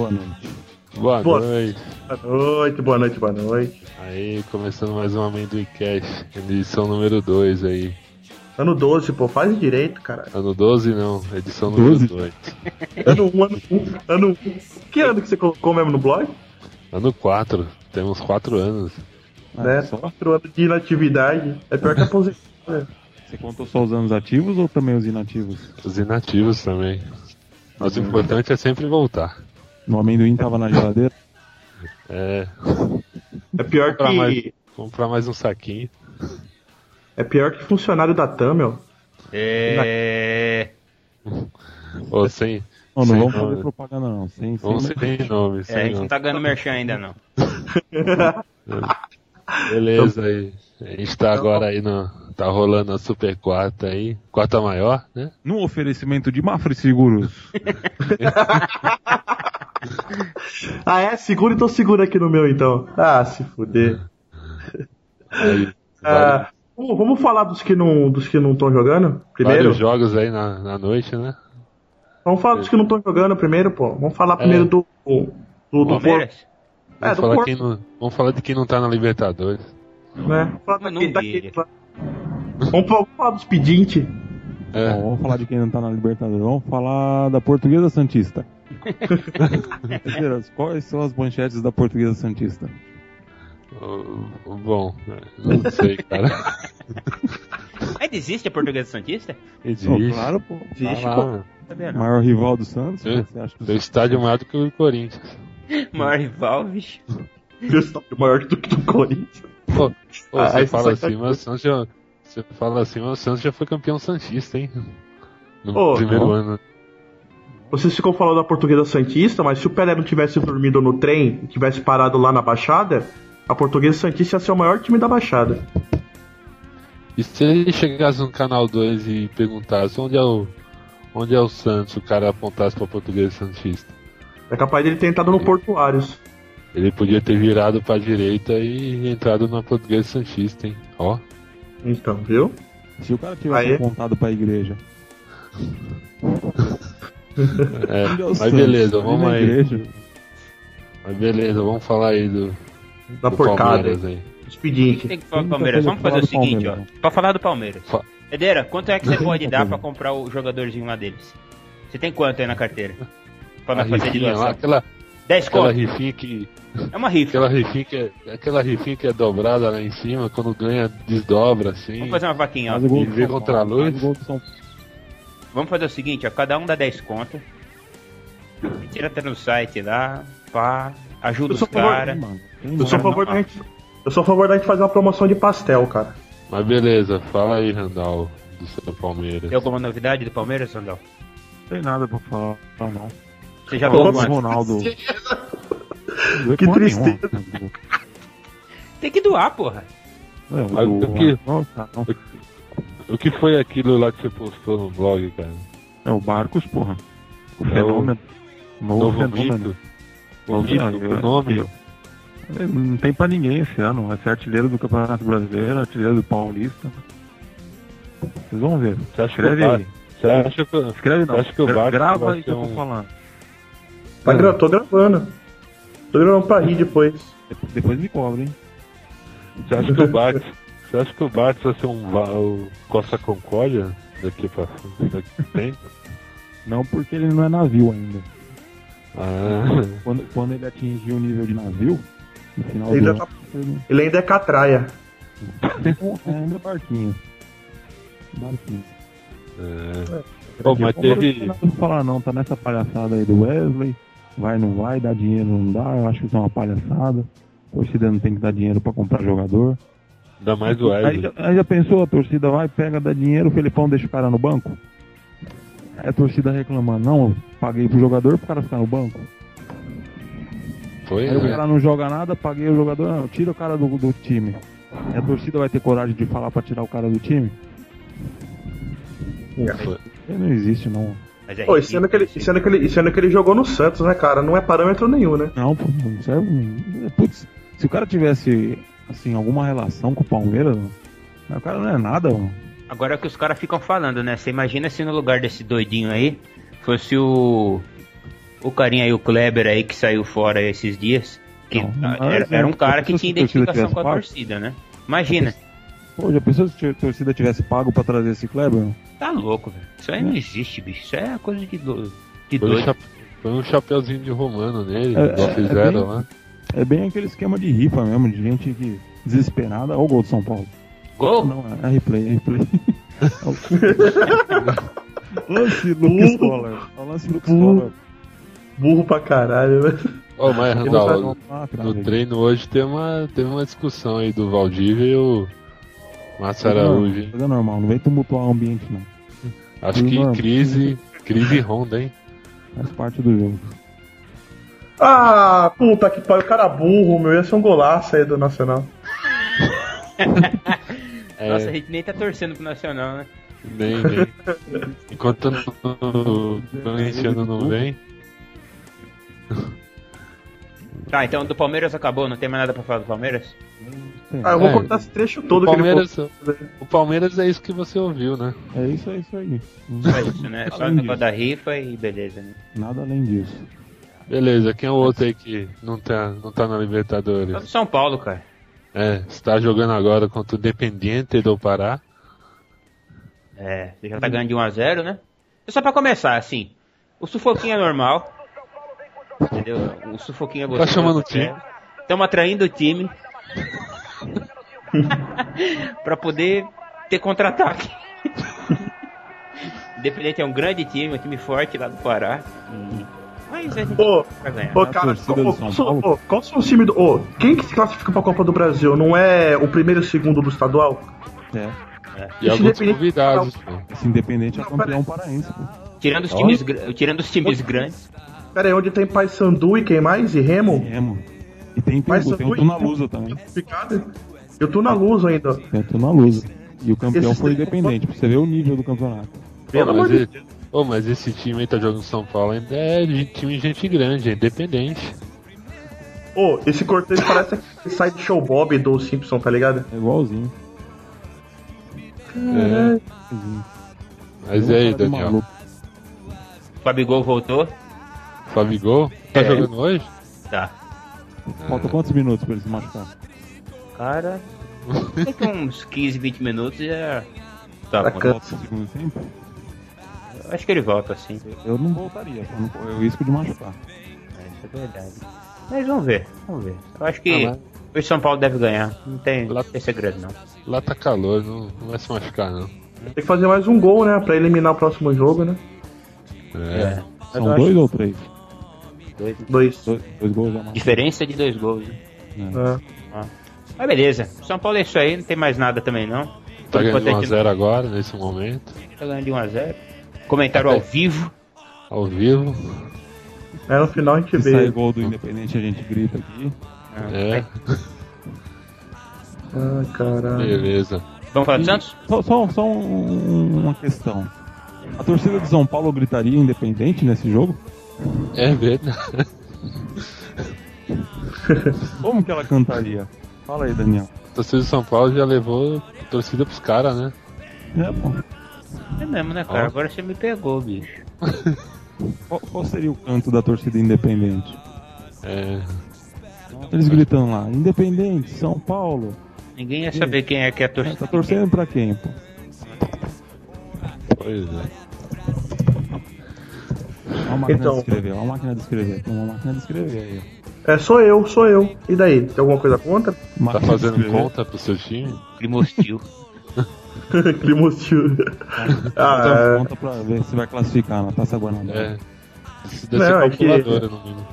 Boa noite. Boa, Boa. noite. Boa noite, boa noite, boa noite. Aí, começando mais um Amendoim Cash, edição número 2 aí. Ano 12, pô, faz direito, cara. Ano 12 não, edição número 12? 2. Ano 1, ano 1, ano 1. Que ano que você colocou mesmo no blog? Ano 4, temos 4 anos. Ah, né? só? 4 anos de inatividade. É pior que a aposentadoria. Você contou só os anos ativos ou também os inativos? Os inativos também. Mas o importante é sempre voltar. No amendoim tava na geladeira? É, É pior comprar, mais, que. comprar mais um saquinho. É pior que funcionário da TAM, meu. É. Ou sem. Não, não vamos fazer propaganda não. Sem, Vamos sem... sem nome, É, a sem gente não tá ganhando merchan ainda não. Beleza aí. A gente tá agora aí no. Tá rolando a Super Quarta aí. Quarta maior, né? No oferecimento de Mafre Seguros. Ah, é? Segura, então segura aqui no meu, então. Ah, se fuder. Aí, Ah, vamos falar dos que não dos que não estão jogando primeiro? vários jogos aí na, na noite, né? Vamos falar dos que não estão jogando primeiro, pô. Vamos falar primeiro do. Do, do, do Palmeiras? É, Vamos, falar não, vamos falar de quem não tá na Libertadores. né? Vamos vire. daquele- Vamos falar- vamos falar dos pedintes. É, Bom, vamos falar de quem não tá na Libertadores. Vamos falar da Portuguesa Santista. Quais são as manchetes da Portuguesa Santista? o- o- bom, não sei, cara. Ainda existe a Portuguesa Santista? Oh, Existe. claro, pô. Existe, Tá pô. Maior rival do Santos. É. Você acha que estádio maior do que o do Corinthians. Maior rival, bicho. Tá maior do que do Corinthians. Pô, pô, Ah, você fala assim, mas o Santos já. Você fala assim, mas o Santos já foi campeão Santista, hein? No Ô, primeiro não. ano. Vocês ficam falando da Portuguesa Santista, mas se o Pelé não tivesse dormido no trem e tivesse parado lá na Baixada, a Portuguesa Santista ia ser o maior time da Baixada. E se ele chegasse no canal 2 e perguntasse onde é o. Onde é o Santos, o cara apontasse pra Português Santista? É capaz dele ter entrado no Portuários. Ele podia ter virado pra direita e entrado na Português Santista, hein? Ó. Então, viu? Se o cara tivesse Aí? apontado pra igreja. É, mas Santos? beleza, vamos aí. igreja. Mas beleza, vamos falar aí do, Da do porcada. Palmeiras aí. Pedintes. Tem que falar do Palmeiras. Vamos fazer o seguinte, ó. Pra falar do Palmeiras. Fa- Edeira, quanto é que você pode dar pra comprar o jogadorzinho lá deles? Você tem quanto aí na carteira? Pra nós fazer de lá, aquela, 10 aquela rifinha que. É uma rifa. Aquela rifinha que é, aquela rifinha que é dobrada lá em cima, quando ganha, desdobra assim. Vamos fazer uma vaquinha, ó. Faz o gol E do vê São contra a Paulo, luz. Vamos fazer o seguinte, ó. Cada um dá 10 conto. Tira até no site lá. Pá. Ajuda Eu os caras. Eu sou a favor da gente. Eu sou a favor da gente fazer uma promoção de pastel, cara. Mas beleza, fala aí, Randall, do seu Palmeiras. Tem alguma novidade do Palmeiras, Sandal? Não tem nada pra falar, não. Você já Ô, viu Vamos- O quanto? Ronaldo. Que tristeza. Tem que doar, porra. É, Ah, o, o que- não, tá, não. O que foi aquilo lá que você postou no blog, cara? É o Barcos, porra. O É o fenômeno. O novo, Novo fenômeno. mito. O Novo- mito, ah, o eu- nome. eu- Não tem pra ninguém esse ano. Vai ser artilheiro do Campeonato Brasileiro, artilheiro do Paulista. Vocês vão ver. Você acha que Escreve o Bar- aí. Você acha que, Escreve não. Você acha que Gra- Barcos Grava aí que eu tô um- falando. Tá gra tô gravando. Tô gravando pra rir depois. Depois- me cobra, hein? você acha que o Bartos, você acha que o Bartos vai ser um o Costa Concórdia daqui pra daqui tempo? Não porque ele não é navio ainda. Ah, Quando, quando ele atingir o nível de navio, no final Ele do ainda ano, tá- ele Ele ainda é catraia. é ainda barquinho. Barquinho. é. Pô, mas Não teve. nada pra falar não, tá nessa palhaçada aí do Wesley. Vai, não vai, dá dinheiro, não dá. Eu acho que isso é uma palhaçada. Torcida não tem que dar dinheiro pra comprar jogador. Ainda mais o Aí, Wesley. já- aí já pensou, a torcida vai, pega, dá dinheiro, o Felipão deixa o cara no banco? Aí a torcida reclamando, não, eu paguei pro jogador pro cara ficar no banco. Pois Aí o é. cara não joga nada, paguei o jogador, não, tira o cara do, do time. E a torcida vai ter coragem de falar pra tirar o cara do time? Foi. Aí Não existe, não. Mas é Pô, esse ano, que ele, ano que ele, ano que ele jogou no Santos, né, cara? Não é parâmetro nenhum, né? Não, pô, não serve. não- Putz, se o cara tivesse, assim, alguma relação com o Palmeiras, mano, mas o cara não é nada, mano. Agora é o que os caras ficam falando, né? Você imagina se no lugar desse doidinho aí fosse o. O carinha aí, o Kleber aí, que saiu fora esses dias. Que Não, era, era um é, cara que tinha identificação com a pago. torcida, né? Imagina. Pô, já pensou se a torcida tivesse pago pra trazer esse Kleber? mano? Tá louco, velho. Isso aí não existe, bicho. Isso é coisa de, do... de Foi um, doido. chape... Foi um chapeuzinho de romano nele, É, igual é, é fizeram bem- lá. É bem aquele esquema de rifa mesmo, de gente que desesperada. Olha o gol do São Paulo. Gol? Não, é replay, é replay. lance Lucas Scholar. É o lance Lucas Scholar. Burro pra caralho, né? Ô, mas Randall, no treino hoje teve uma, teve uma discussão aí do Valdívia e o Márcio Araújo, hein? Coisa normal, não vem tumultuar o ambiente, não. Acho que Normal. crise, crise Honda, hein? Faz parte do jogo. Ah, puta que pariu, cara burro, meu. Ia ser um golaço aí do Nacional. É, Nossa, a gente nem tá torcendo pro Nacional, né? nem, nem. Enquanto o Valenciano não vem, Tá, então do Palmeiras acabou, não tem mais nada pra falar do Palmeiras? Tem. Ah, eu vou É. cortar esse trecho todo o ele Palmeiras, o Palmeiras é isso que você ouviu, né? É isso, é isso aí. Só isso, né? Só o negócio da rifa e beleza, né? Nada além disso. Beleza, quem é o outro aí que não tá, não tá na Só do Libertadores? São Paulo, cara. É, está jogando agora contra o Dependiente do Pará. É, você já tá ganhando de 1x0, né? E só pra começar, assim, o sufoquinho é normal. Entendeu? O sufoquinho é gostoso. Tá chamando o time. Estamos atraindo o time. pra poder ter contra-ataque. Independente é um grande time, um time forte lá do Pará. E... Mas a gente Ô, vai ganhar. ô, a cara, qual são- os times do. Ô, quem que se classifica pra Copa do Brasil? Não é o primeiro e o segundo do estadual? É. E Esse alguns Independente- convidados. pô. Esse Independente é campeão paraense, pô. Tirando os times, tirando os times grandes. Pera aí, onde tem Paysandu e quem mais? E Remo? É, mano. E tem, tem, tem o foi- Tuna Lusa também. Eu tô na luz ainda. Tem o Tuna Lusa. E o campeão Esse- foi Independente, pra você ver o nível do campeonato. Pelo amor de ele- Ô, mas esse time aí tá jogando São Paulo ainda é de time de gente grande, é independente. Ô, esse cortejo parece aquele Sideshow Bob do Simpson, tá ligado? É igualzinho. É. Mas e aí, Daniel? Fabigol voltou. Fabigol? Tá É. jogando hoje? Tá. Falta quantos minutos pra ele se machucar? Cara, uns 15, 20 minutos já. Tá, Tá bom. can- Volta o segundo tempo? Acho que ele volta assim. Eu não voltaria, o risco de machucar. É, isso é verdade. Mas vamos ver, vamos ver. Eu acho que Ah, o São Paulo deve ganhar. Não tem, Lá- tem segredo não. Lá tá calor, não, não vai se machucar, não. Tem que fazer mais um gol, né? Pra eliminar o próximo jogo, né? É. Mas São eu dois acho ou três? dois. Dois. Dois, dois gols já Diferença de dois gols. Né? É. Mas beleza, São Paulo é isso aí, não tem mais nada também não. Tá ganhando enquanto a gente 1x0 agora, nesse momento. Tá ganhando de 1x0. Comentário ao vivo. Ao vivo. É, no final a gente Se sair vê. gol do Independente a gente grita aqui. É, Ai, caralho. beleza. Vamos falar do Santos? Só, só, só um- uma questão. A torcida de São Paulo gritaria Independente nesse jogo? É verdade. Como que ela cantaria? Fala aí, Daniel. A torcida de São Paulo já levou a torcida pros caras, né? É, pô. É mesmo, né, cara? Ó. Agora você me pegou, bicho. Qual, qual seria o canto da torcida independente? É. Eles gritando lá, Independente, São Paulo. Ninguém ia saber quem é que é a torcida. Tá torcendo pra quem, pô? Pois é. Olha a máquina Então. de escrever, olha a máquina de escrever. Tem uma máquina de escrever aí. É, sou eu, sou eu. E daí? Tem alguma coisa contra? Tá fazendo conta pro seu time? Clima hostil. Clima hostil. Ah, conta pra ver se vai classificar na Taça Guanabara. É. Isso deve Não, é ser que- calculadora no mínimo.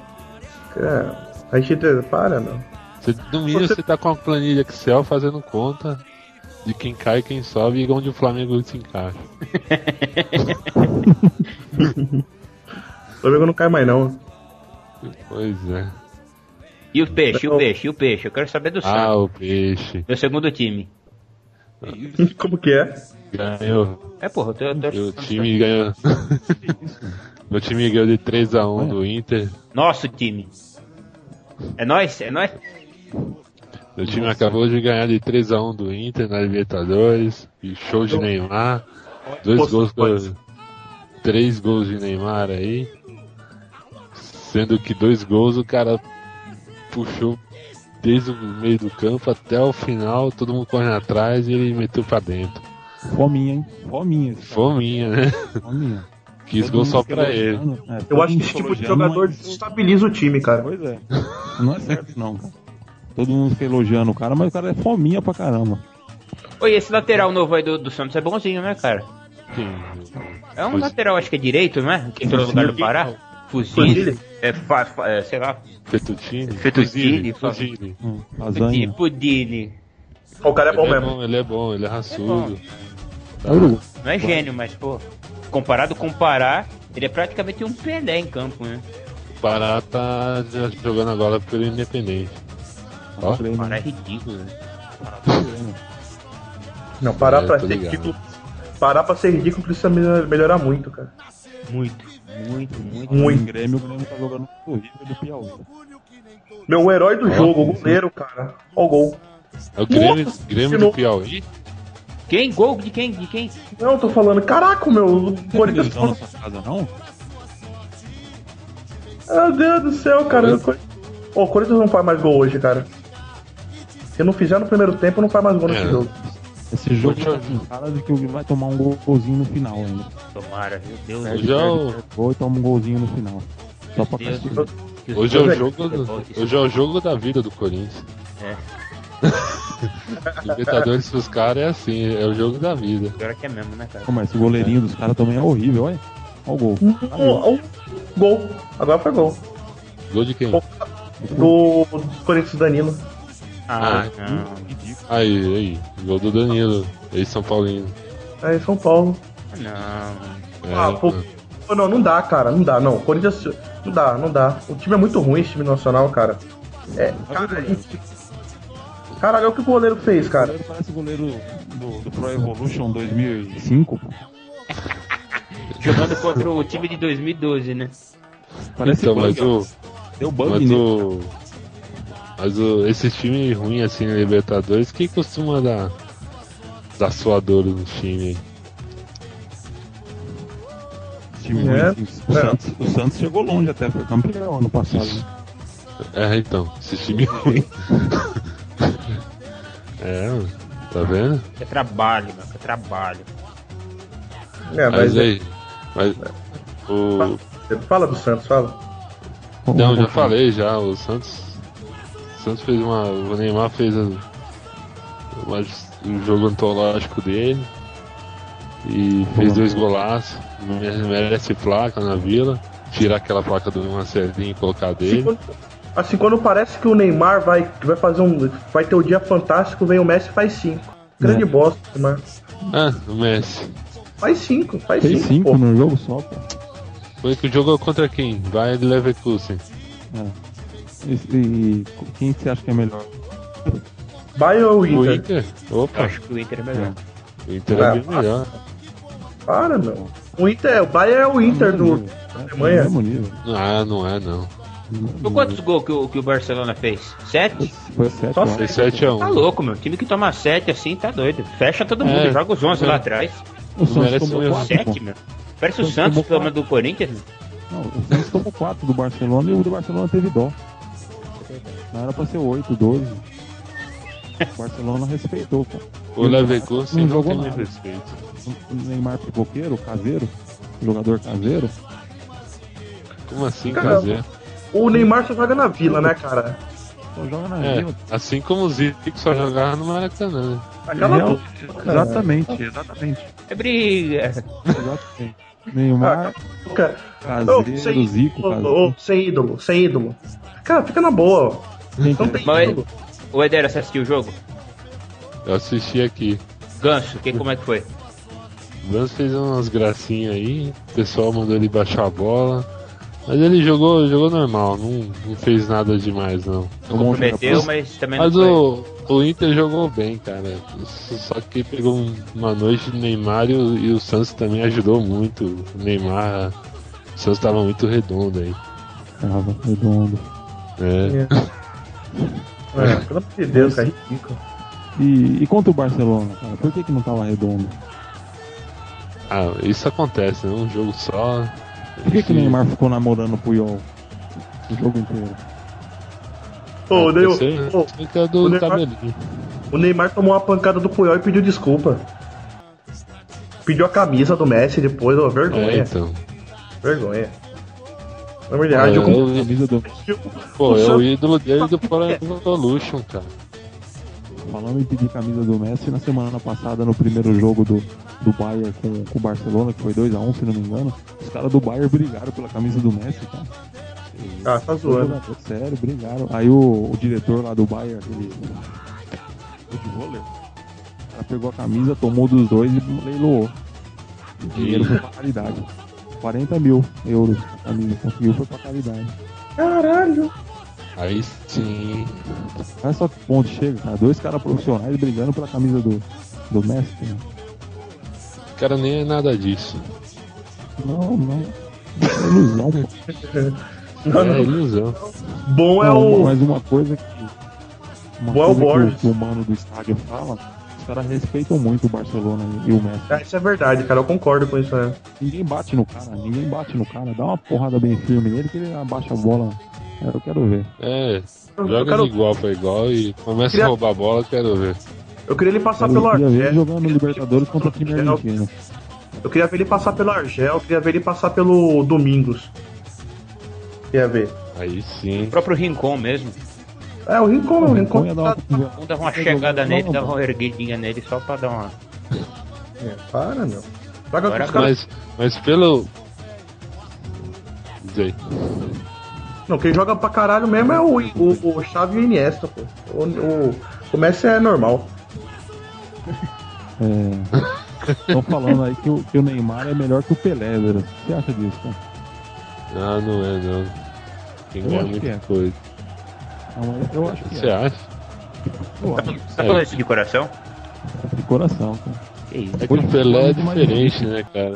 é. é. A gente. Para, não. Você, no mínimo Você- você tá com uma planilha Excel fazendo conta de quem cai e quem sobe e onde o Flamengo se encaixa. O Flamengo não cai mais, não. Pois é. E o peixe, e o peixe, e o peixe. Eu quero saber do Ah, Santos. o peixe. Meu segundo time. Como que é? Ganhou. É, porra, eu tô, eu tô Meu time ganhou. Meu time ganhou de 3x1 do Inter. Nosso time. É nós? É nós? Meu time acabou de ganhar de 3x1 do Inter na Libertadores. E show de Neymar. Dois Poxa, gols do... Três gols de Neymar aí. Sendo que dois gols o cara puxou desde o meio do campo até o final, todo mundo correndo atrás e ele meteu pra dentro. Fominha, hein? Fominha. Fominha, né? Fominha. Quis gol só pra ele. é, Eu acho que esse tipo de jogador mas- desestabiliza o time, cara. Pois é. Não é certo não. Todo mundo fica elogiando o cara, mas o cara é fominha pra caramba. Oi, esse lateral novo aí do, do Santos é bonzinho, né, cara? Quem? É um Pois- lateral, acho que é direito, não é? Que entrou no lugar do Pará. Fuzile. É, fa, fa- é, sei lá. Fettuccine? Fettuccine, Fuzile. Hum, Pudini. lasanha. Pudini. O cara é bom Ele é mesmo. bom, ele é bom, ele é raçudo. Tá. Uruguai. Não é gênio, mas, pô, comparado com o Pará, ele é praticamente um Pelé em campo, né? O Pará tá jogando agora pelo Independente. Ó, O Pará é ridículo, né? Não, parar É, pra ser ligado. ridículo. Parar pra ser ridículo precisa melhor- melhorar muito, cara. Muito, muito, muito. Muito. Grêmio, o Grêmio tá jogando com o River do Piauí. Meu herói do jogo, o goleiro, cara. Ó o gol. é o Grêmio, Nossa, Grêmio do. Piauí? Quem? Gol de quem? De quem? Não, eu tô falando, caraca, meu. O Não Corinthians. na sua casa, não? Meu Deus do céu, cara. O Cor- Ô, o Corinthians não faz mais gol hoje, cara. Se não fizer no primeiro tempo, não faz mais gol nesse É. jogo. Esse jogo Hoje tá eu- com cara de que vai tomar um gol- golzinho no final ainda. Tomara, meu Deus. Perde, Hoje é o- perde, perde gol e toma um golzinho no final. Só pra castigar. Hoje é o dois- jogo, do- hoje é o jogo da vida do Corinthians. É. Libertadores pros caras é assim, é o jogo da vida. Pior que é mesmo, né, cara? Pô, mas esse goleirinho dos caras também é horrível, olha. Olha o gol. Um, um gol. Agora foi gol. Gol de quem? Do, do Corinthians Danilo. Ah, Ah, não. Aí, aí, gol do Danilo, ex-São Paulino. É, São Paulo. Não. É, Ah, pô. Pô, Não, não dá, cara. Não dá, não. Corinthians. Não dá, não dá. O time é muito ruim, esse time nacional, cara. É. Cara, Caralho, olha o que o goleiro fez, O cara. goleiro parece o goleiro do, do Pro Evolution 2005. pô. Jogando contra o time de 2012, né? Parece então, mas ó. o. Deu bug Mas nele. o. Mas o, esse time ruim assim na Libertadores, que costuma dar. dar suadora no time aí? time É. ruim, o, É. Santos, o Santos chegou longe até, foi campeão ano passado. É, então, esse time ruim. é, mano, tá vendo? É trabalho, meu. É trabalho. É, Mas mas. aí. Mas. O. Fala do Santos, fala. Não, já falei já, o Santos. O Santos fez uma. O Neymar fez uma- um jogo antológico dele. E fez dois golaços. mere- Merece placa na vila. Tirar aquela placa do Marcelinho e colocar Assim dele. quando, assim, quando parece que o Neymar vai, vai fazer um. Vai ter o dia fantástico, vem o Messi e faz cinco. Grande É. bosta, Neymar. Ah, o Messi. Faz cinco, faz Fez cinco. cinco pô. no jogo só, pô. Foi que jogou contra quem? Vai de Leverkusen. E, e quem você acha que é melhor? Bayern ou O Inter? Inter? Eu Opa, acho que o Inter é melhor. o Inter é É. bem melhor. Para, meu. O Inter, o Bayern é o Inter do. É, Alemanha. mesmo nível. Ah, não é não. Por quantos gols que o, que o Barcelona fez? Sete? Foi sete, Só ó. Foi 7x1. Tá louco, meu. Time que toma sete assim, tá doido. Fecha todo mundo, É. joga os 11 lá atrás. O Santos tomou um quatro, Sete, meu. Parece o Santos toma do Corinthians. Não, o Santos tomou 4 do Barcelona e o do Barcelona teve dó. Não era pra ser 8, 12. O Barcelona respeitou, pô. O Leverkusen Não não jogou tem nada. respeito. O Neymar pipoqueiro, caseiro, jogador caseiro. Como assim, Caramba. Cazé? O Neymar só joga na vila, né, cara? Só joga na É, vila. assim como o Zico só jogava no Maracanã. né? Aquela Real- boca. Exatamente, exatamente. É briga. exatamente. Neymar, Cara, caseiro, Ô, sem, Zico, caseiro. ô, sem ídolo, sem ídolo. Cara, fica na boa. ó. Não é? tem Mas-. O Eder, você assistiu o jogo? Eu assisti aqui. Ganso, que, como é que foi? O Lance fez umas gracinhas aí, o pessoal mandou ele baixar a bola. Mas ele jogou, jogou normal, não, não fez nada demais não. Comprometeu, mas também Mas não foi. o, o Inter jogou bem, cara. Só que pegou um- uma noite de Neymar e o, e o Santos também ajudou muito. O Neymar, o Santos tava muito redondo aí. Tava redondo. É. É, pelo amor de Deus, cara, é ridículo. E, e contra o Barcelona, cara? Por que, que não tava redondo? Ah, isso acontece, né? Um jogo só. Por que, que o Neymar ficou namorando o Puyol o jogo inteiro? Ô, o, Ney- esse aí, ô, é do o Neymar- o Neymar tomou uma pancada do Puyol e pediu desculpa. Pediu a camisa do Messi depois, ô, vergonha. É, então. Vergonha. Na verdade, É, eu eu- Camisa do, Pô, O é o ídolo dele do Pro Evolution, cara. falando em pedir camisa do Messi, na semana passada, no primeiro jogo do, do Bayern com, com o Barcelona, que foi 2x1, se não me engano, os caras do Bayern brigaram pela camisa do Messi, cara. Ah, tá zoando. sério, brigaram. Aí o, o diretor lá do Bayern, aquele. O de roller, o cara pegou a camisa, tomou dos dois e leiloou. O dinheiro foi pra caridade. 40 mil euros a camisa, conseguiu, foi pra caridade. Caralho. Aí sim. Olha só que ponto chega, cara. Dois caras profissionais brigando pela camisa do, do Messi. Né? O cara nem é nada disso. Não, não. É ilusão, pô. Não, É não. ilusão. Bom é Não, o. Mas uma coisa que. Uma Bom é o coisa que, Borges. o, que o mano do estádio fala, caras respeitam muito o Barcelona e o Messi. É, isso é verdade, cara. Eu concordo com isso. É. Ninguém bate no cara, ninguém bate no cara. Dá uma porrada bem firme nele que ele abaixa a bola. É, eu quero ver. É, Eu, joga quero- de igual pra igual e começa Queria- a roubar a bola, quero ver. eu queria ele passar Eu pelo queria ver ele Argel. jogando no Libertadores contra o time argentino. Eu queria ver ele passar pelo Argel. Eu queria ver ele passar pelo Domingos. Queria ver. Aí sim. O próprio Rincon mesmo. É, o Rincon, o Rincon. Dar uma- Um dava uma chegada nele, dava uma erguidinha nele só pra dar uma. É, para, meu. Joga Agora. Mas, mas pelo. Diz aí. Não, quem joga pra caralho mesmo é o, o, o Xavi e o Iniesta, pô. O, o, o Messi é normal. Estão falando aí que o, que o Neymar é melhor que o Pelé, velho. O que você acha disso, cara? Ah, não é não. Tem que muita é. coisa. Mas eu acho que Você é. acha? Eu acho. Você tá falando isso de coração? De coração, cara. Que isso? É que o Pelé é diferente, né, cara?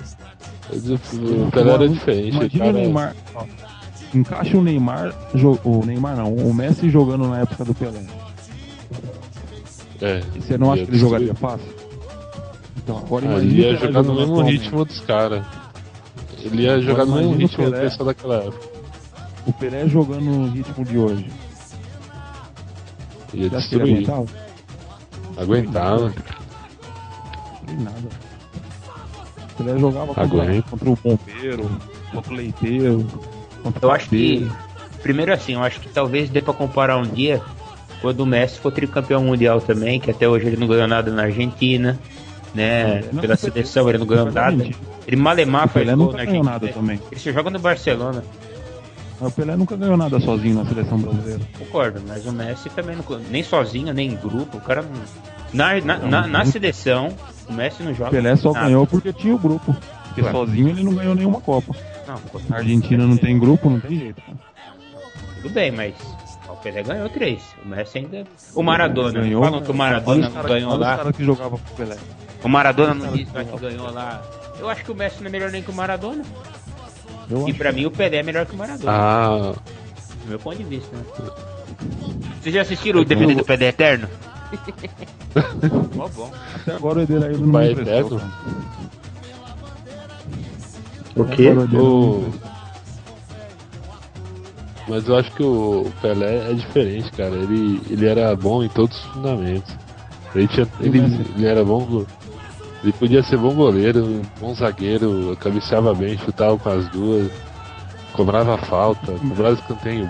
O Pelé era diferente. Imagina cara... o Neymar. ó, encaixa o Neymar. O Neymar não, o Messi jogando na época do Pelé. É, E você não acha que ele jogaria fácil? Então, agora Ah, imagina. ele ia jogar no mesmo ritmo dos caras. Ele ia jogar no mesmo ritmo do pessoal daquela época. O Pelé jogando no ritmo de hoje. Ia que ele destruir. aguentava? Aguentava. Nem nada. Pelé jogava contra, Aguenta. contra o bombeiro, contra o leiteiro. Contra Eu o acho que. padeiro. Primeiro assim, eu acho que talvez dê pra comparar um dia quando o Messi for tricampeão mundial também, que até hoje ele não ganhou nada na Argentina, né? Não, Pela seleção ele não ganhou nada. Ele malemar faz Pelé gol na ganhou Argentina. nada também. Ele se joga no Barcelona, o Pelé nunca ganhou nada sozinho na seleção brasileira. concordo, mas o Messi também não. Nem sozinho, nem em grupo, o cara não. Na, na, na, na seleção, o Messi não O joga. Pelé só nada. ganhou porque tinha o grupo. Porque Ué. sozinho ele não ganhou nenhuma Copa. Não, Na Argentina não tem grupo, não tem jeito. cara. Tudo bem, mas o Pelé ganhou três. O Messi ainda. O Maradona. Ganhou, falam que o Maradona caras- ganhou lá. caras que jogavam com o Pelé. O Maradona não disse que ganhou lá. Eu acho que o Messi não é melhor nem que o Maradona. Eu E pra mim o Pelé é melhor que o Maradona. Ah, Do meu ponto de vista, né? Vocês já assistiram o DVD do Pelé Eterno? Mó bom. Até agora o Edeir aí não me. Eterno? cara. O quê? o. Mas eu acho que o Pelé é diferente, cara. Ele, ele era bom em todos os fundamentos. Ele, tinha, ele, ele era bom. Ele podia ser bom goleiro, bom zagueiro, cabeceava bem, chutava com as duas, cobrava falta, cobrava escanteio.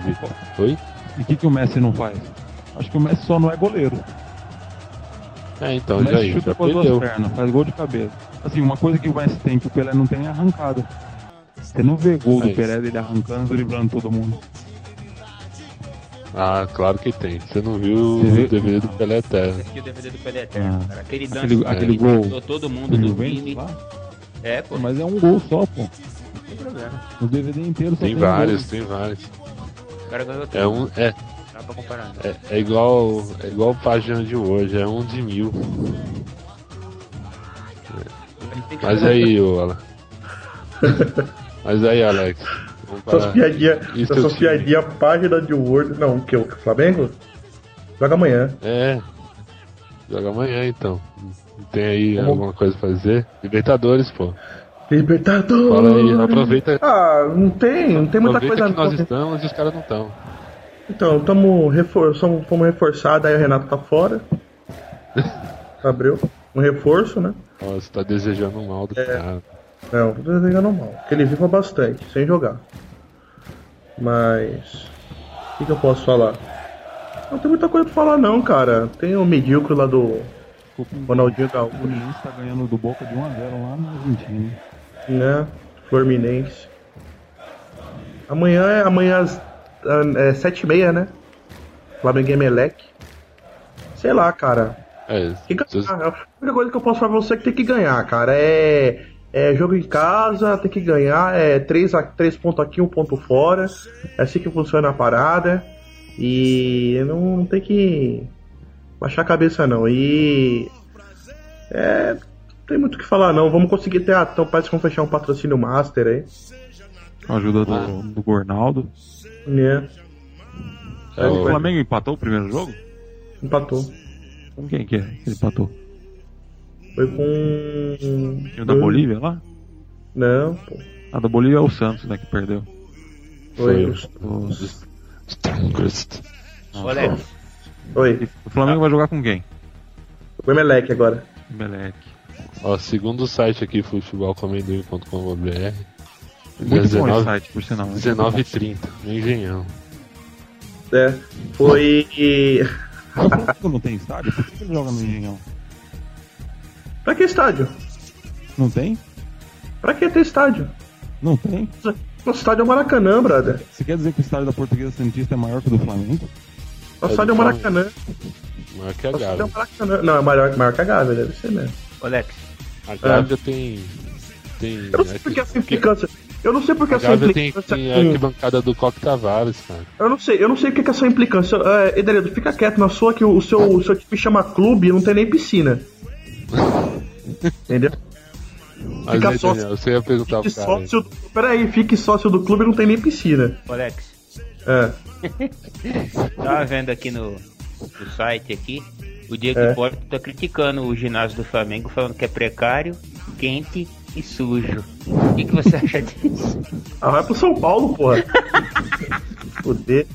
Oi? E o que, que o Messi não faz? Acho que o Messi só não é goleiro. É, então, o já, Messi aí, chuta já com as duas pernas, faz gol de cabeça. Assim, uma coisa que o Messi tem que o Pelé não tem é arrancada. Você não vê gol do É. Pelé dele arrancando, driblando todo mundo. Ah, claro que tem. Você não viu Você o viu? DVD do Pelé Eterno. assisti o DVD do Pelé Eterno, Ah. cara. Aquele dança Aquele, que aquele ele gol todo mundo do lá. É, pô. Mas é um gol só, pô. tem problema. No DVD inteiro só Tem tem vários, tem vários. O cara ganhou tudo. É um. É, Dá pra comparar. né? é, é igual. É igual página de hoje, é um de mil. Mas aí, ô Alan. Mas aí, Alex. Essas piadinhas, essas piadinhas, página de Word. Não, que o Flamengo? Joga amanhã. É. Joga amanhã então. Tem aí Vamos- alguma coisa pra fazer? Libertadores, pô. Libertadores! Fala aí, aproveita. Ah, não tem, não tem muita aproveita coisa que nós estamos e os caras não estão. Então, tamo refor reforçados, aí o Renato tá fora. Abriu. Um reforço, né? Você tá desejando o mal do É. cara. Não, tô desejando mal. Porque ele viva bastante, sem jogar. Mas. O que, que eu posso falar? Não tem muita coisa pra falar, não, cara. Tem o medíocre lá do Ronaldinho O Gaúcho, Fluminense tá ganhando do Boca de 1x0 lá na Argentina. né? Fluminense. Amanhã é amanhã às é, 7h30, né? Flamengo e Emelec. Sei lá, cara. É, que ganhar. A única coisa que eu posso falar pra você é que tem que ganhar, cara. É, é jogo em casa, tem que ganhar. É 3, a, 3 pontos aqui, 1 ponto fora. É assim que funciona a parada. E não, não tem que baixar a cabeça, não. E. É. Não tem muito o que falar, não. Vamos conseguir ter. Ah, então parece que vamos fechar um patrocínio master aí. Com a ajuda do, Ah. do Gornaldo. Né? é O Flamengo empatou o primeiro jogo? Empatou. Com quem que é que ele empatou? Foi com. O time da Bolívia lá? Não, pô. A da Bolívia é o Santos, né, que perdeu. Foi. Foi. Os- Strongest. Foi. O Flamengo vai jogar com quem? O Emelec agora. Meleque. Ó, segundo o site aqui, futebolcomendoim.com.br, Muito bom esse 19 site, por sinal. 19h30, no Engenhão. É. Foi. O Flamengo não tem estádio? Por que ele joga no Engenhão? Pra que estádio? Não tem? Pra que ter estádio? Não tem? Nosso estádio é o Maracanã, brother. Você quer dizer que o estádio da Portuguesa Santista é maior que o do Flamengo? Nosso É estádio é o Maracanã. Maior que a Nosso é Gávea. o Maracanã. Não, é maior, maior que a Gávea, deve ser mesmo. ô, Alex. A Gávea tem. tem Eu não sei porque essa implicância. Eu não sei porque A essa Gávea tem, implicância. tem a com- arquibancada do Coque Tavares, cara. Eu não sei, eu não sei o que é essa implicância. É, Ederedo, fica quieto na sua que o seu, o seu time chama clube e não tem nem piscina. Entendeu? Mas Fica aí, sócio. Daniel, você ia perguntar Fique pro cara. sócio. Peraí, fique sócio do clube e não tem nem piscina. Alex. É. Tava vendo aqui no, no site aqui. O Diego É. Hipólito tá criticando o ginásio do Flamengo, falando que é precário, quente e sujo. O que, que você acha disso? Ah, vai pro São Paulo, porra. Foder.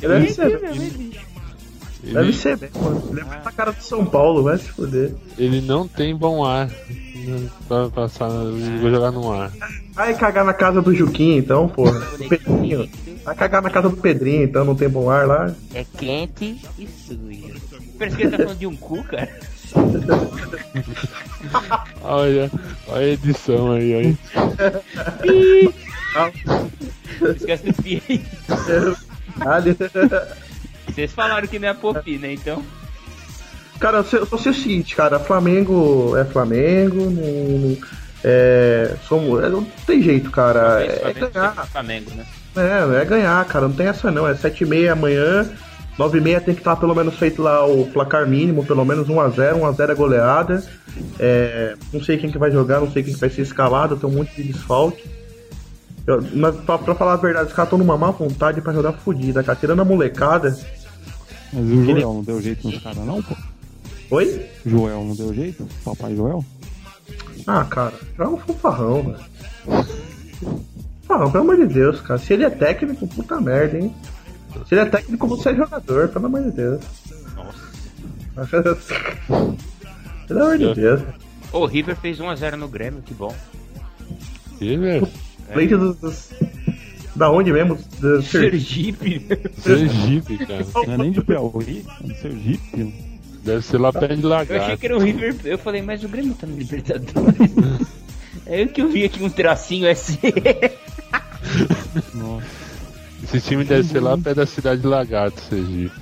Deve ser, Ele, deve ser, mano. Lembra da cara do São Paulo, vai se foder. ele não tem bom ar né, pra passar. Vou jogar no ar. Vai cagar na casa do Juquinho, então, porra. Do Pedrinho. Vai cagar na casa do Pedrinho, então não tem bom ar lá. É quente e sujo. Parece que ele tá falando de um cu, cara. Olha, olha a edição aí, aí. Esquece do pi. Vocês falaram que não é popi, né? Então. Cara, eu sei, eu sei o seguinte, cara, Flamengo é Flamengo, não, não- é, somos, é, não tem jeito, cara, é, é ganhar, Flamengo, né? é, é ganhar, cara, não tem essa não, é 7 e meia amanhã, 9 e meia tem que estar pelo menos feito lá o placar mínimo, pelo menos 1x0, 1x0 é goleada, é, não sei quem que vai jogar, não sei quem que vai ser escalado, tem um monte de desfalque, Eu- mas pra, pra falar a verdade, os caras estão numa má vontade pra jogar fodida, cara, tirando a molecada, Mas o Joel não deu jeito nos caras não, pô? oi? Joel não deu jeito? Papai Joel? Ah, cara, joga um fanfarrão, velho. Fanfarrão, pelo amor de Deus, cara. Se ele é técnico, puta merda, hein? Se ele é técnico, você é jogador, pelo amor de Deus. Nossa. pelo amor de Deus. O River fez 1x0 no Grêmio, que bom. E, velho? Leite dos, dos- Da onde mesmo? Do Ser- Sergipe. Sergipe, cara. Não é nem de Piauí, é de Sergipe. Deve ser lá perto de Eu achei Lagarto. que era o River. Eu falei, mas o Grêmio tá no Libertadores. é eu que eu vi aqui um tracinho S. Nossa. Esse time deve ser lá perto da cidade de Lagarto, Sergipe.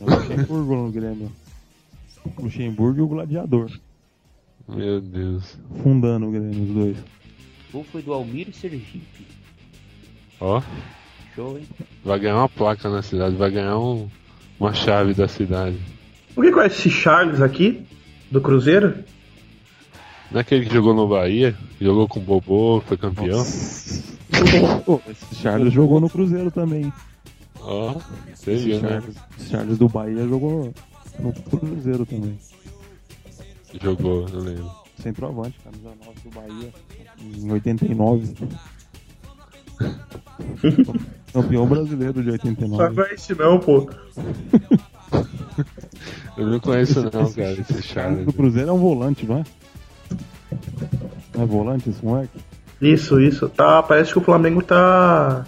É Luxemburgo no Grêmio. Luxemburgo e o Gladiador. Meu Deus. Fundando o Grêmio, os dois. O gol foi do Almir Sergipe. Ó, Show, hein? vai ganhar uma placa na cidade, vai ganhar um- uma chave da cidade. Alguém conhece esse Charles aqui? Do Cruzeiro? Não é aquele que jogou no Bahia, jogou com o Bobô, foi campeão? Esse Charles jogou no Cruzeiro também. Ó, Esse viu, né? Charles, esse Charles do Bahia jogou no Cruzeiro também. Jogou, eu lembro. Centroavante, camisa 9 do Bahia. Em 89. Campeão brasileiro de Só 89. não é esse não, pô. Eu não conheço não, Esse- cara, esse Charles Charles. do Cruzeiro é um volante, não é? Não é volante esse moleque? Isso, isso. Tá, parece que o Flamengo tá.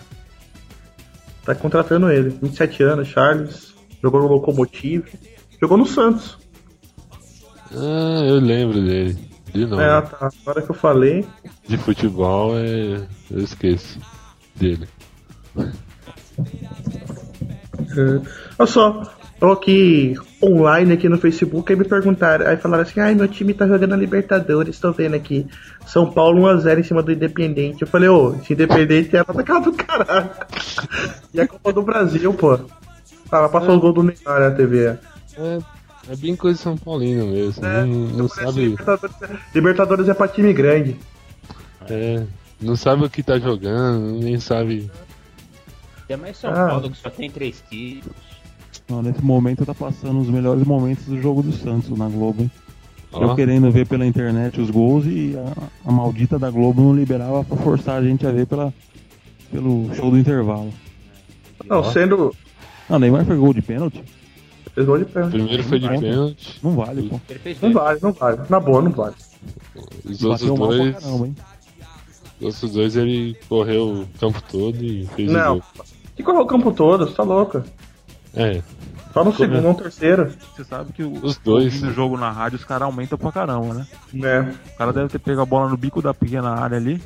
Tá contratando ele. 27 anos, Charles. Jogou no Locomotive. Jogou no Santos. Ah, eu lembro dele. De novo. É, tá. Agora que eu falei. De futebol, é... eu esqueço dele. É. Olha só, eu aqui online aqui no Facebook, aí me perguntaram, aí falaram assim, ai, meu time tá jogando a Libertadores, tô vendo aqui. São Paulo 1x0 em cima do Independente. Eu falei, ô, esse Independente é da do caralho. E a Copa do Brasil, pô. Ela passou o gol do Neymar na TV. É, é bem coisa de São Paulino mesmo. É, não não sabe, Libertadores, Libertadores é pra time grande. é, não sabe o que tá jogando, nem sabe. Tem mais São Ah. Paulo que só tem três títulos. Não, nesse momento tá passando os melhores momentos do jogo do Santos na Globo, hein? Ó, Eu querendo ver pela internet os gols e a, a maldita da Globo não liberava pra forçar a gente a ver pela, pelo show do intervalo. Não, sendo. Não, Neymar foi gol de pênalti? Fez gol de pé. primeiro foi de Não. pênalti, Não vale, pô. Não vale, não vale. Na boa, não vale. os outros dois. caramba, hein? Os outros dois ele correu o campo todo e fez o Não. gol. Que correu o campo todo, você tá louco. É, Só no segundo, não no terceiro. Você sabe que o, Os dois. ouvindo o jogo na rádio, os caras aumentam pra caramba, né? Né? O cara deve ter pego a bola no bico da pequena área ali,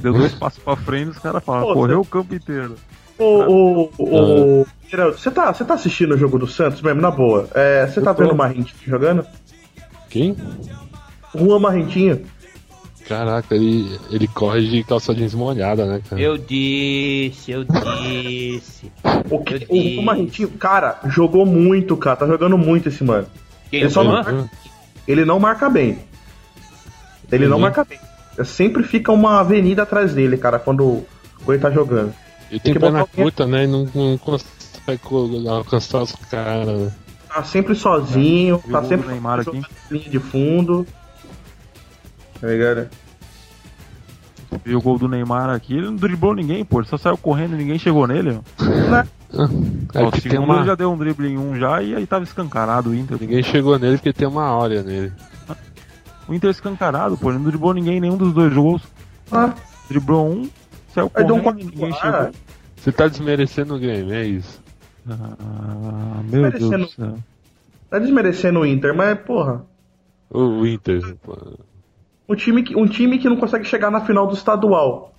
deu dois passos pra frente os caras falam, correu o campo inteiro. O, o, o, Geraldo, você tá, você tá assistindo o jogo do Santos mesmo, na boa? É, você tá tô. vendo o Marrentinho jogando? quem? Juan Marrentinho? Caraca, ele, ele corre de calça jeans molhada, né, cara? Eu disse, eu disse. O, que, Eu o Juan disse. Marrentinho, cara, jogou muito, cara. Tá jogando muito esse mano. Quem Ele só não- Uhum. Ele não marca bem. Ele não Uhum. marca bem. Sempre fica uma avenida atrás dele, cara, quando, quando ele tá jogando. Ele Tem tem que perna botar alguém- curta, né? E não, não consegue co- alcançar os caras, né? Tá sempre sozinho, E o tá sempre Neymar aqui? linha de fundo. Tá ligado? E o gol do Neymar aqui, ele não driblou ninguém, pô. Ele só saiu correndo e ninguém chegou nele, ó. É Ó, porque tem uma... ele já deu um drible em um já e aí tava escancarado o Inter. Ninguém chegou nele porque tem uma áurea nele. O Inter escancarado, pô. Ele não driblou ninguém em nenhum dos dois gols. Ah, Driblou um, saiu um correndo e ninguém chegou. Você tá desmerecendo o Grêmio, é isso. Ah, meu Deus do céu. tá desmerecendo o Inter, mas, porra. O, Inter. pô. Um time, que, um time que não consegue chegar na final do estadual.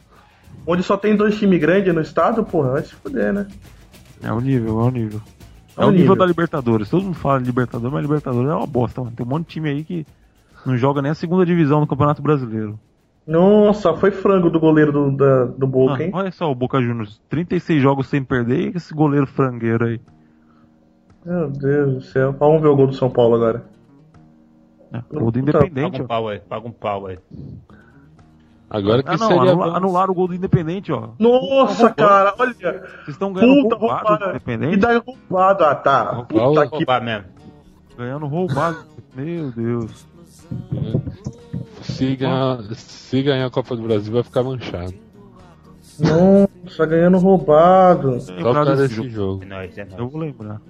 Onde só tem dois times grandes no estado, porra, vai se fuder, né? É o nível, é o nível. É, É o o nível, nível. da Libertadores. Todo mundo fala de Libertadores, mas Libertadores é uma bosta, mano. Tem um monte de time aí que não joga nem a segunda divisão do Campeonato Brasileiro. Nossa, foi frango do goleiro do, da- do Boca, Ah, hein? olha só o Boca Juniors, 36 jogos sem perder e esse goleiro frangueiro aí. Meu Deus do céu. Vamos ver o gol do São Paulo agora. É, gol do Puta, Paga Independente, um pau aí, paga um pau aí. Agora que Ah, não, seria anula- anularam o gol do Independente, ó. Nossa, cara, olha. Vocês estão ganhando Puta, roubado do roubado. E Independente, daí roubado. Ah, tá. Puta Roubado. que mesmo. ganhando roubado. Meu Deus. Se ganhar, se ganhar a Copa do Brasil vai ficar manchado. Nossa, ganhando roubado. Só por causa desse jogo. jogo. É é. Eu vou lembrar.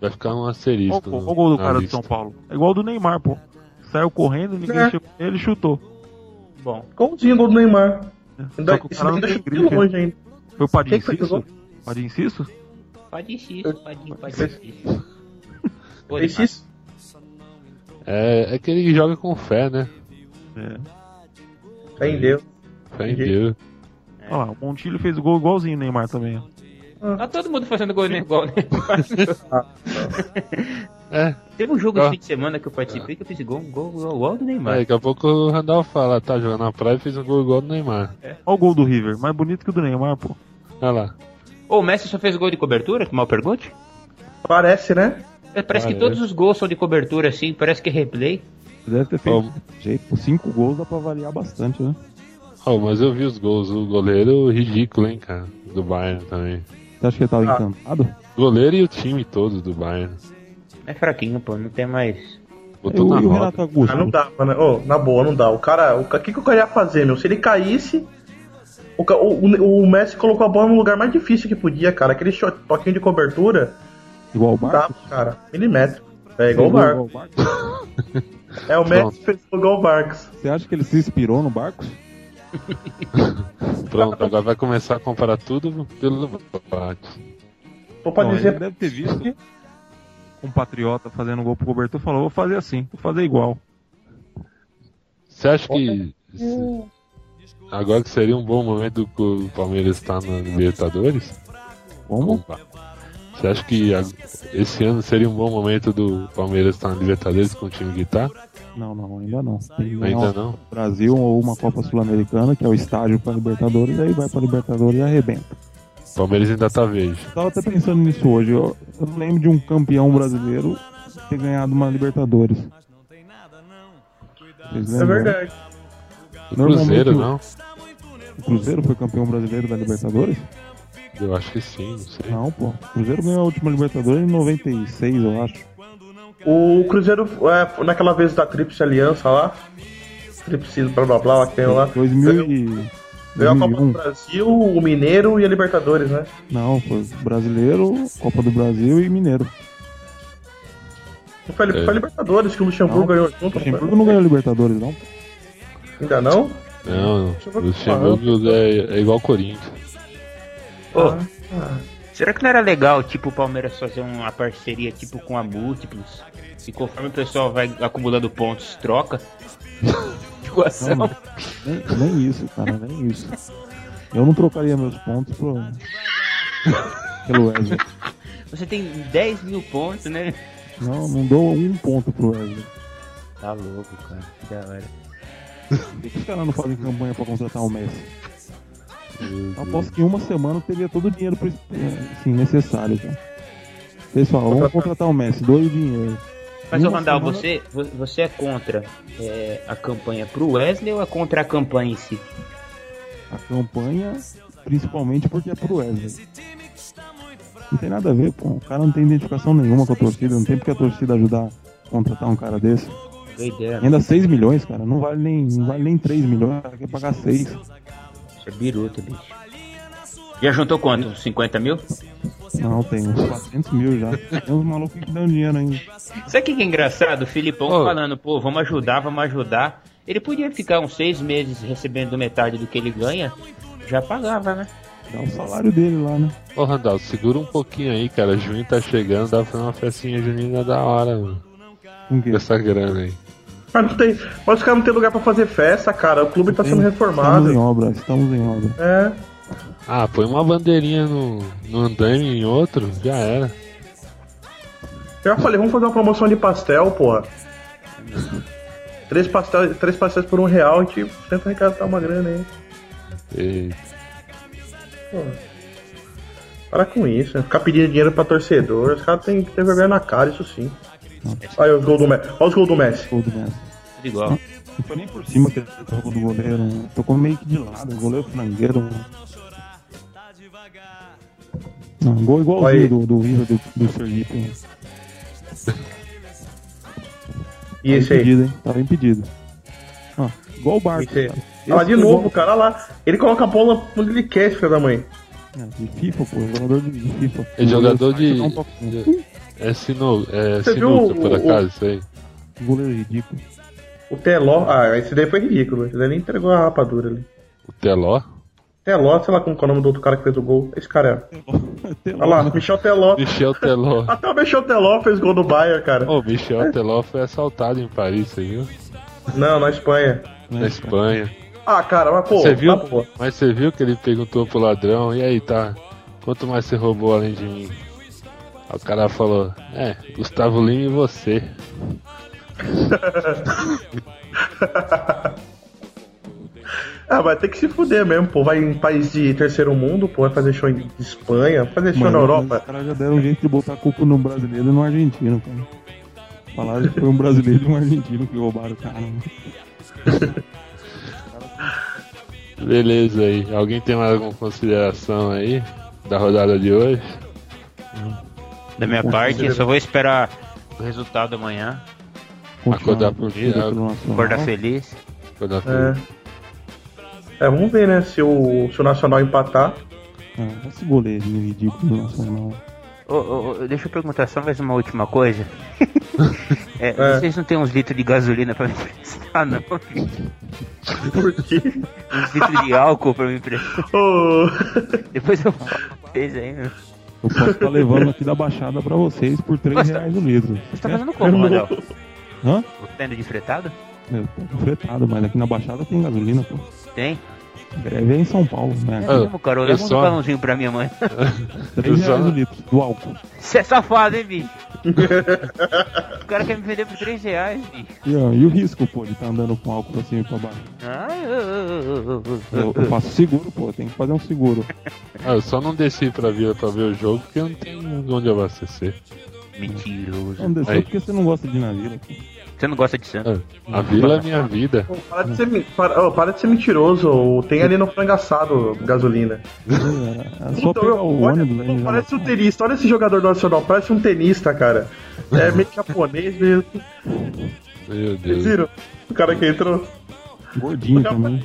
Vai ficar um Olha asterisco. o, no- o gol do cara do lista. São Paulo. É igual ao do Neymar, pô. Saiu correndo, ninguém É. chegou nele e chutou. Bom, Golzinho gol do Neymar. Ainda, Só que o cara não ainda tem de longe ainda. Foi o que Cisso? jogou? Padinho Cisso? pode insistir, pode, pode insistir. Pô, Esse isso? É, é que ele joga com fé, né? É. Fé em Deus. Fé em. Deus. Olha lá, o Montilho fez o gol igualzinho o Neymar também. ó. Tá todo mundo fazendo gol igual, né? É, Teve um jogo Ah. esse fim de semana que eu participei que eu fiz gol, gol, gol, gol do Neymar. é, daqui a pouco o Randall fala, tá jogando na praia e fez um gol igual do Neymar. Olha o gol do River, mais bonito que o do Neymar, pô. Olha lá. Ô, o Messi só fez gol de cobertura? Que mal pergunte? Parece, né? É, Parece que Parece. todos os gols são de cobertura, assim, parece que é replay. Deve ter feito desse jeito. Cinco gols dá pra variar bastante, né? ó, mas eu vi os gols, o goleiro ridículo, hein, cara, do Bayern também. Você acha que ele tava Ah. encantado? O goleiro e o time todo do Bayern. É fraquinho, pô, não tem mais. Botou E o, na o. Renato Augusto? Ah, não dá, mano. Ô, na boa, não dá. O cara. O que, que o cara ia fazer, meu? Se ele caísse. O, o, o- o Messi colocou a bola no lugar mais difícil que podia, cara. Aquele shot, toquinho de cobertura. Igual o Não dá, cara. Milimétrico. É igual o Fez Barcos. gol igual o Barcos? É, o. Messi fez igual o Barcos. Você acha que ele se inspirou no Barcos? Pronto, agora vai começar a comparar tudo pelo Barcos. Tô pra Não, dizer. Ele deve ter visto um patriota fazendo gol pro cobertor falou, vou fazer assim, vou fazer igual. Você acha que agora que seria um bom momento que o Palmeiras está na Libertadores? Como? Opa. Você acha que a- esse ano seria um bom momento do Palmeiras estar na Libertadores com o time que tá? Não, não, ainda não. Tem Ainda um não? Brasil ou uma Copa Sul-Americana, que é o estágio pra Libertadores, aí vai pra Libertadores e arrebenta. O Palmeiras ainda tá verde. Eu tava até pensando nisso hoje. Eu, eu não lembro de um campeão brasileiro ter ganhado uma Libertadores. É verdade. O Cruzeiro não? O Cruzeiro foi campeão brasileiro da Libertadores? Eu acho que sim, não sei. Não, pô. O Cruzeiro ganhou a última Libertadores em 96, eu acho. O Cruzeiro, é, naquela vez da Tríplice Aliança lá. Tríplice blá blá blá lá que tem lá. 2000 e... Ganhou a Copa do 2001. Brasil, o Mineiro e a Libertadores, né? Não, foi Brasileiro, Copa do Brasil e Mineiro. Foi, É. foi a Libertadores que o Luxemburgo Não. ganhou junto. O? Luxemburgo não ganhou Libertadores, não. Ainda não? Não, o Luxemburgo é, é igual Corinthians. Ô, Ah, será que não era legal, tipo, o Palmeiras fazer uma parceria, tipo, com a Múltiplos? E conforme o pessoal vai acumulando pontos, troca? Equação. Não, Nem, nem isso, cara, nem isso. Eu não trocaria meus pontos pro... pelo Wesley. Você tem 10 mil pontos, né? Não, não dou um ponto pro Wesley. Tá louco, cara. Que da hora. Por que os caras não fazem campanha pra contratar o Messi? Eu aposto que em uma semana eu teria todo o dinheiro assim, necessário. Cara. Pessoal, vamos contratar o Messi, doe o dinheiro. Mas, ô Randall, semana- você, vo- você é contra é, a campanha pro Wesley ou é contra a campanha em si? A campanha, principalmente porque é pro Wesley. Não tem nada a ver, pô. O cara não tem identificação nenhuma com a torcida, não tem porque a torcida ajudar a contratar um cara desse. Doideira, Ainda 6 milhões, cara, não vale nem, não vale nem 3 milhões, o cara quer pagar 6. Isso é biruta, bicho. Já juntou quanto? Uns 50 mil? Não, tem uns 400 mil já. Tem uns malucos que dão dinheiro ainda. Sabe o que é engraçado? O Filipão Ô. falando, pô, vamos ajudar, vamos ajudar. Ele podia ficar uns seis meses recebendo metade do que ele ganha, já pagava, né? Dá o salário dele lá, né? Ô Randall, segura um pouquinho aí, cara. Junho tá chegando, dá pra fazer uma festinha junina da hora, mano. Com que? Com essa grana aí. Mas não tem. Mas os caras não tem lugar pra fazer festa, cara. O clube tá sendo Estamos em reformado. obra, estamos em obra. É. Ah, põe uma bandeirinha no, no andaime em outro, já era. Eu já falei, vamos fazer uma promoção de pastel, porra. Três, pastel, três pastéis por um real, a gente tenta arrecadar uma grana aí. E, Pô. Para com isso, né? Ficar pedindo dinheiro pra torcedor. Os caras têm que ter vergonha na cara, isso sim. Olha os gols do Messi. Olha os gols do Messi. Gol do Messi. Igual. Não foi nem por cima que ele tocou do goleiro, né? tocou meio que de lado, o goleiro frangueiro. né? Não, gol igualzinho do, do River do, do Sergipe. né? E esse aí? impedido, hein? Tava impedido. Ó, igual o Barco. Esse Esse de novo, igual- cara. Olha lá. Ele coloca a bola onde ele quer, filho da mãe. É, de FIFA, pô, jogador de, de FIFA. é jogador de. É, sinu, é Você sinuca, viu por o- acaso, isso aí. Goleiro ridículo. O Teló. Ah, esse daí foi ridículo. Esse daí nem entregou a rapadura ali. O Teló. Teló, sei lá como é o nome do outro cara que fez o gol. Esse cara é. Teló. Olha lá, Michel Teló. Michel Teló. Até o Michel Teló fez gol do Bayern, cara. Ô, Michel Teló foi assaltado em Paris, você viu? Não, na Espanha. Na Espanha. Ah, cara, mas pô, Você viu? tá boa. Mas você viu que ele perguntou pro ladrão, e aí, tá? Quanto mais você roubou além de mim? Aí o cara falou, é, Gustavo Lima e você. Ah, vai ter que se fuder mesmo, pô. Vai em país de terceiro mundo, pô. Vai fazer show em Espanha, vai fazer show Mas na Os Europa. caras já deram um jeito de botar a culpa no brasileiro e no argentino, cara. Falaram que foi um brasileiro e um argentino que roubaram o cara. mano. Beleza aí. Alguém tem mais alguma consideração aí da rodada de hoje? Da minha parte, eu só vou esperar o resultado amanhã. Acordar torcida dia, pelo Nacional. Acordar feliz. Quando É. É, vamos ver, né? Se o, se o Nacional empatar. Ah, esse goleirinho ridículo do Nacional. Ô, ô, ô, deixa eu perguntar só mais uma última coisa. É, É. Vocês não têm uns litros de gasolina pra me emprestar, não? Por quê? Uns litros de álcool pra me emprestar. Depois eu falo pra vocês aí, meu. Eu posso estar levando aqui da Baixada pra vocês por 3 Nossa. reais o litro. Você tá fazendo como, Manel? Hã? Tá indo de fretado? Eu tô fretado, mas aqui na Baixada tem gasolina, pô. Tem? Greve é em São Paulo, né? É mesmo, cara. eu Leva um só- balãozinho pra minha mãe. 3 eu só- reais o litro do álcool. Você é safado, hein, bicho? o cara quer me vender por 3 reais, bicho. E, ó, e o risco, pô, de estar andando com álcool pra cima e pra baixo? Ô, Eu, eu faço seguro, pô, tem que fazer um seguro. Ah, eu só não desci pra vila pra ver o jogo porque eu não tenho onde abastecer. Mentiroso. Não desceu porque você não gosta de ir na vila. pô. Você não gosta de Santos? Ah, A vila é minha vida. Pô, para, de ser, para, ô, para de ser mentiroso. Tem ali no frango assado gasolina. É, é só Então, pegar o olha, ônibus pô, já parece um tenista. Olha esse jogador do Nacional. Parece um tenista, cara. É meio japonês mesmo. Meu Vocês Deus. viram? O cara que entrou. Gordinho também.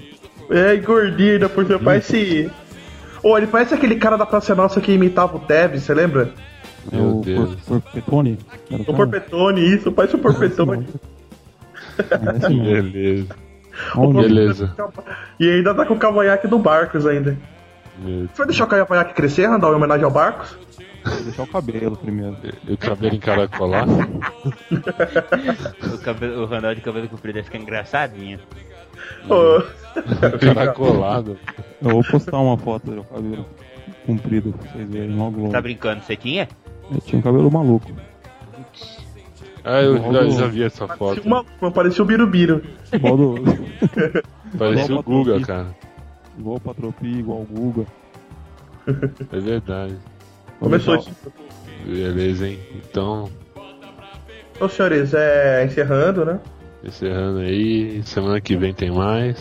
É, gordinho ainda por cima. Parece. Ô, ele parece aquele cara da Praça Nossa que imitava o Tevez, você lembra? É Meu o Deus. Por- Porpetone. O? Porpetone, isso, parece o Porpetone. Parece. Beleza. Onde? Beleza. E ainda tá com o cavanhaque do Barcos ainda. Meu Você vai deixar o cavanhaque crescer, Randall, em homenagem ao Barcos? Vou deixar o cabelo primeiro. E o cabelo encaracolado? O, cabelo, o Ronaldo de cabelo comprido vai ficar engraçadinho. Ô, Encaracolado. Eu vou postar uma foto do cabelo comprido pra vocês verem logo logo. Tá brincando? Você tinha? Eu tinha um cabelo maluco. Ah, eu já, já vi essa parecia, foto. uma, parecia o Birubiru. Igual, do, Parecia o Guga, cara. igual o Patropi, igual o Guga. É verdade. Começou isso. Beleza, hein? Então, Então, senhores, é, encerrando, né? encerrando aí. Semana que vem tem mais.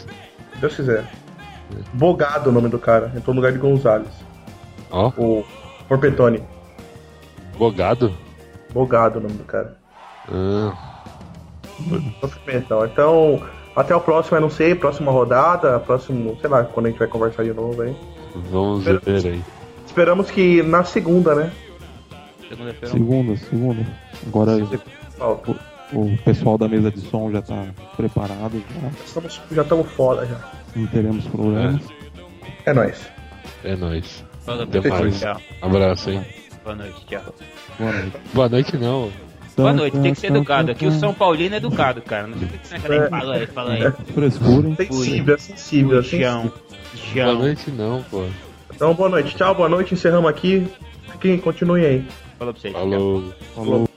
Se Deus quiser. Bogado o nome do cara. Entrou no lugar de Gonzalez. Ó, O Porpetone. Bogado. Bogado o nome do cara. Ah, Então, então, até o próximo, eu não sei, próxima rodada, próximo, sei lá, quando a gente vai conversar de novo aí. vamos ver aí. Esperamos que na segunda, né? Segunda-feira. Segunda, segunda. Agora Falta. o pessoal da mesa de som já tá preparado, já Estamos, já estamos fora já. não teremos problemas. É nóis. É nóis. Até mais. Abraço, hein? Boa noite, tchau. Boa noite. Boa noite, não. Boa noite, tem que ser educado. Aqui o São Paulino é educado, cara. Não sei o que você quer Fala aí, fala aí. Frescura, hein? Sensível, é sensível. é Chão. sensível. Boa noite, não, pô. Então, boa noite. Tchau, boa noite. Encerramos aqui. Fiquem, continuem aí. Falou pra vocês. tchau. Falou. Falou.